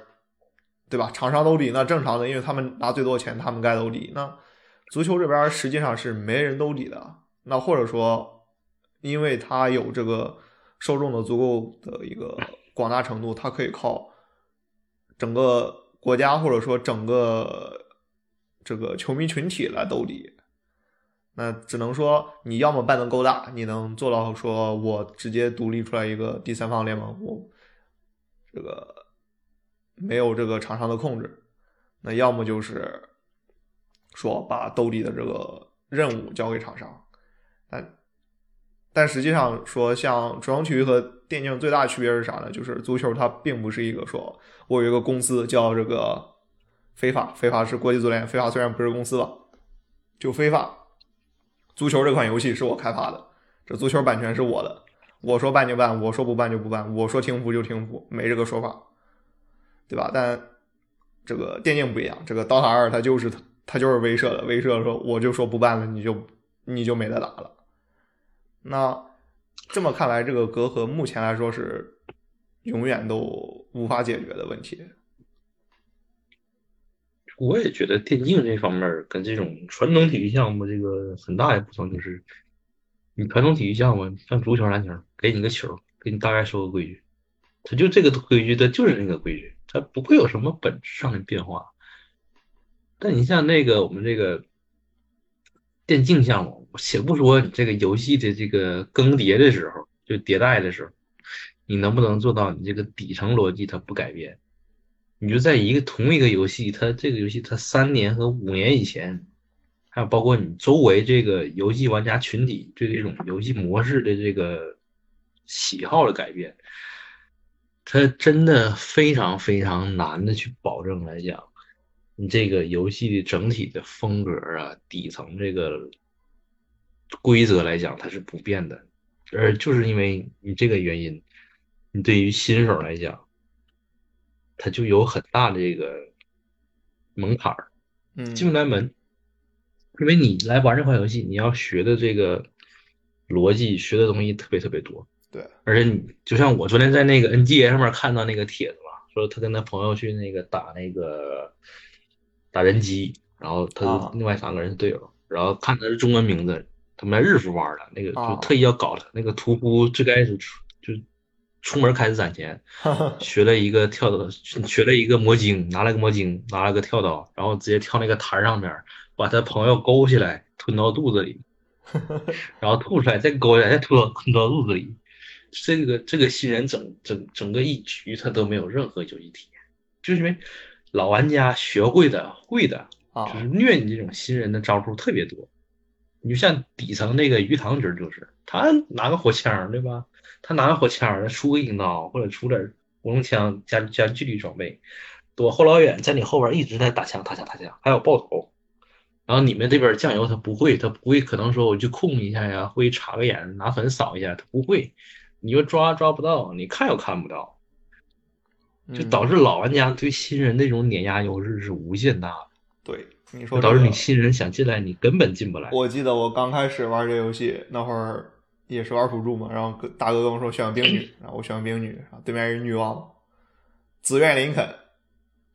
对吧？厂商兜底，那正常的，因为他们拿最多钱，他们该兜底。那足球这边实际上是没人兜底的。那或者说，因为他有这个受众的足够的一个广大程度，他可以靠整个国家或者说整个。这个球迷群体来兜底，那只能说你要么办得够大，你能做到说我直接独立出来一个第三方联盟，我这个没有这个厂商的控制，那要么就是说把兜底的这个任务交给厂商，但但实际上说像中央体育和电竞最大区别是啥呢？就是足球它并不是一个说我有一个公司叫这个。非法，非法是国际足联。非法虽然不是公司吧，就非法。足球这款游戏是我开发的，这足球版权是我的。我说办就办，我说不办就不办，我说停服就停服，没这个说法，对吧？但这个电竞不一样，这个刀塔二它就是它就是威慑的，威慑说我就说不办了，你就你就没得打了。那这么看来，这个隔阂目前来说是永远都无法解决的问题。我也觉得电竞这方面跟这种传统体育项目这个很大一部分就是，你传统体育项目像足球、篮球，给你个球，给你大概说个规矩，它就这个规矩，它就是那个规矩，它不会有什么本质上的变化。但你像那个我们这个电竞项目，且不说你这个游戏的这个更迭的时候，就迭代的时候，你能不能做到你这个底层逻辑它不改变？你就在一个同一个游戏，它这个游戏它三年和五年以前，还有包括你周围这个游戏玩家群体对这种游戏模式的这个喜好的改变，它真的非常非常难的去保证来讲，你这个游戏的整体的风格啊，底层这个规则来讲它是不变的，而就是因为你这个原因，你对于新手来讲，它就有很大的这个门槛儿，嗯，进不来门。因为你来玩这款游戏，你要学的这个逻辑，学的东西特别特别多。对，而且你就像我昨天在那个 NGA 上面看到那个帖子嘛，说他跟他朋友去那个打那个打人机，然后他啊另外三个人是队友，然后看他是中文名字，他们在日服玩的，那个就啊特意要搞他。那个屠夫最开始出就出门开始攒钱，<laughs> 学了一个跳刀，学了一个魔晶，拿了个魔晶，拿了个跳刀，然后直接跳那个台上面，把他朋友勾起来，吞到肚子里，<laughs> 然后吐出来，再勾起来，再吞到肚子里。这个这个新人整整整个一局他都没有任何游戏体验，就是因为老玩家学会的会的，啊就是虐你这种新人的招数特别多。你就像底层那个鱼塘局，就是他拿个火枪，对吧？他拿个火枪，出个鹰刀或者出点火龙枪加加距离装备，躲后老远，在你后边一直在打枪、打枪、打枪，还有爆头。然后你们这边酱油他不会，他不会，可能说我去控一下呀，会插个眼，拿粉扫一下，他不会，你又抓抓不到，你看又看不到，就嗯导致老玩家对新人那种碾压优势是无限大的，对你说这个导致你新人想进来，你根本进不来。我记得我刚开始玩这游戏那会儿也是玩辅助嘛，然后跟大哥跟我说选冰女，<clears throat> 然后我选冰女，然后对面是女王，紫苑林肯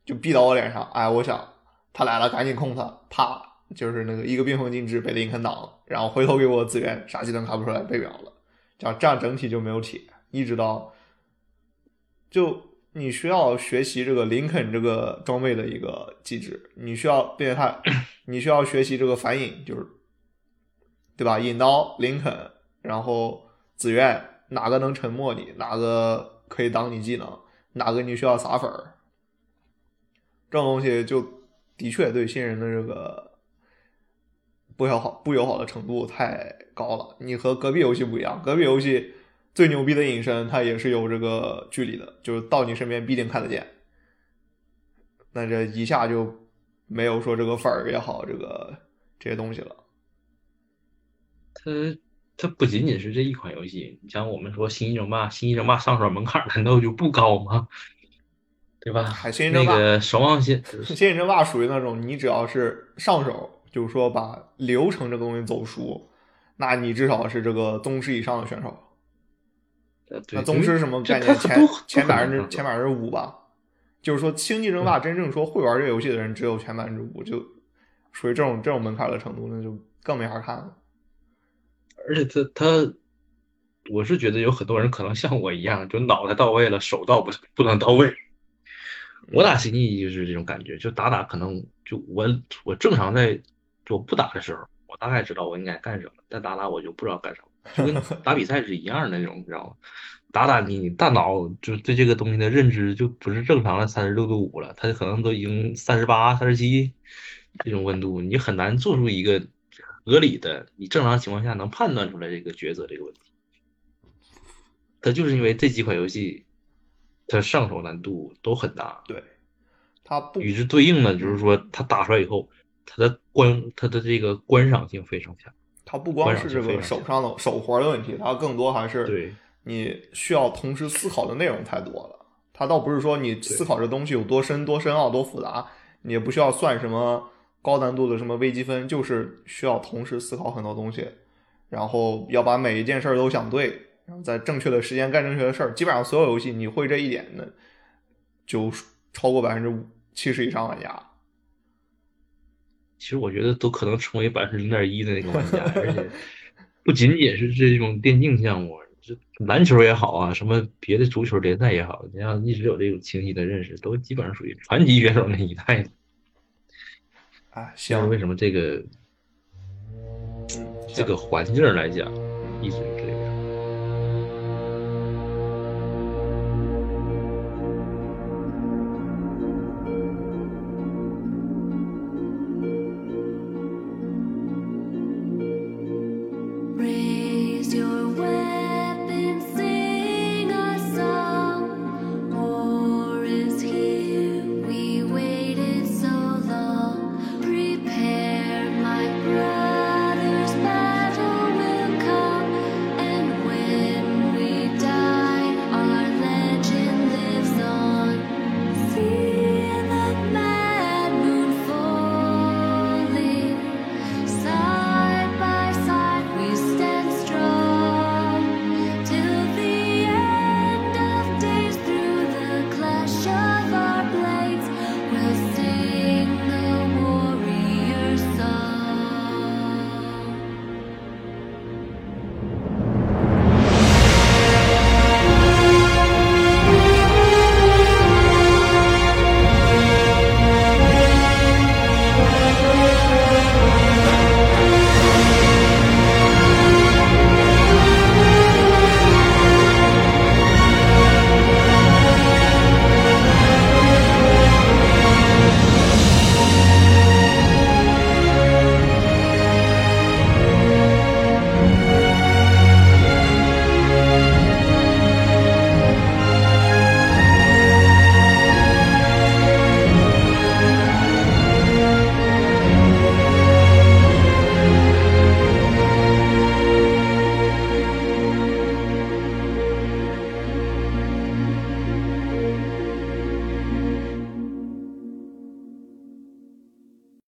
就逼到我脸上，哎，我想他来了赶紧控他，啪，就是那个一个冰封禁制被林肯挡了，然后回头给我紫苑啥技能卡不出来被秒了，这样这样整体就没有铁，一直到就你需要学习这个林肯这个装备的一个机制，你需要，并且他，<coughs> 你需要学习这个反引，就是，对吧？引刀、林肯，然后紫苑，哪个能沉默你，哪个可以挡你技能，哪个你需要撒粉儿，这种东西就的确对新人的这个不友好、不友好的程度太高了。你和隔壁游戏不一样，隔壁游戏最牛逼的隐身，它也是有这个距离的，就是到你身边必定看得见。那这一下就没有说这个粉儿也好，这个这些东西了。它它不仅仅是这一款游戏，你像我们说《星际争霸》，《星际争霸》上手门槛难道就不高吗？对吧？海星际争霸那个守望先，<laughs> 星际争霸属于那种你只要是上手，就是说把流程这个东西走熟，那你至少是这个宗师以上的选手。那宗师什么概念？前前百分之前百分之五吧，就是说星际争霸真正说会玩这个游戏的人只有前百分之五，就属于这种这种门槛的程度，那就更没法看了。而且他他，我是觉得有很多人可能像我一样，就脑袋到位了，手到不不能到位。我打星际就是这种感觉，就打打可能就我我正常在就不打的时候，我大概知道我应该干什么，但打打我就不知道干什么，就跟 <laughs> 打比赛是一样的那种，你知道吗？打打你大脑就对这个东西的认知就不是正常的三十六度五了，它可能都已经三十八、三十七这种温度，你很难做出一个合理的，你正常情况下能判断出来这个抉择这个问题。它就是因为这几款游戏，它上手难度都很大，对，它不与之对应的就是说，它打出来以后，它的观它的这个观赏性非常强。它不光是这个手上的手活的问题，它更多还是对你需要同时思考的内容太多了。它倒不是说你思考这东西有多深、多深奥、多复杂，你也不需要算什么高难度的什么微积分，就是需要同时思考很多东西，然后要把每一件事儿都想对，然后在正确的时间干正确的事儿。基本上所有游戏你会这一点的，就超过百分之五七十以上玩家。其实我觉得都可能成为百分之零点一的那个玩家，而且 <laughs> 不仅仅是这种电竞项目，这篮球也好啊，什么别的足球联赛也好，你要一直有这种清晰的认识，都基本上属于传奇选手那一代的。哎，像行，为什么这个嗯，这个环境来讲，一直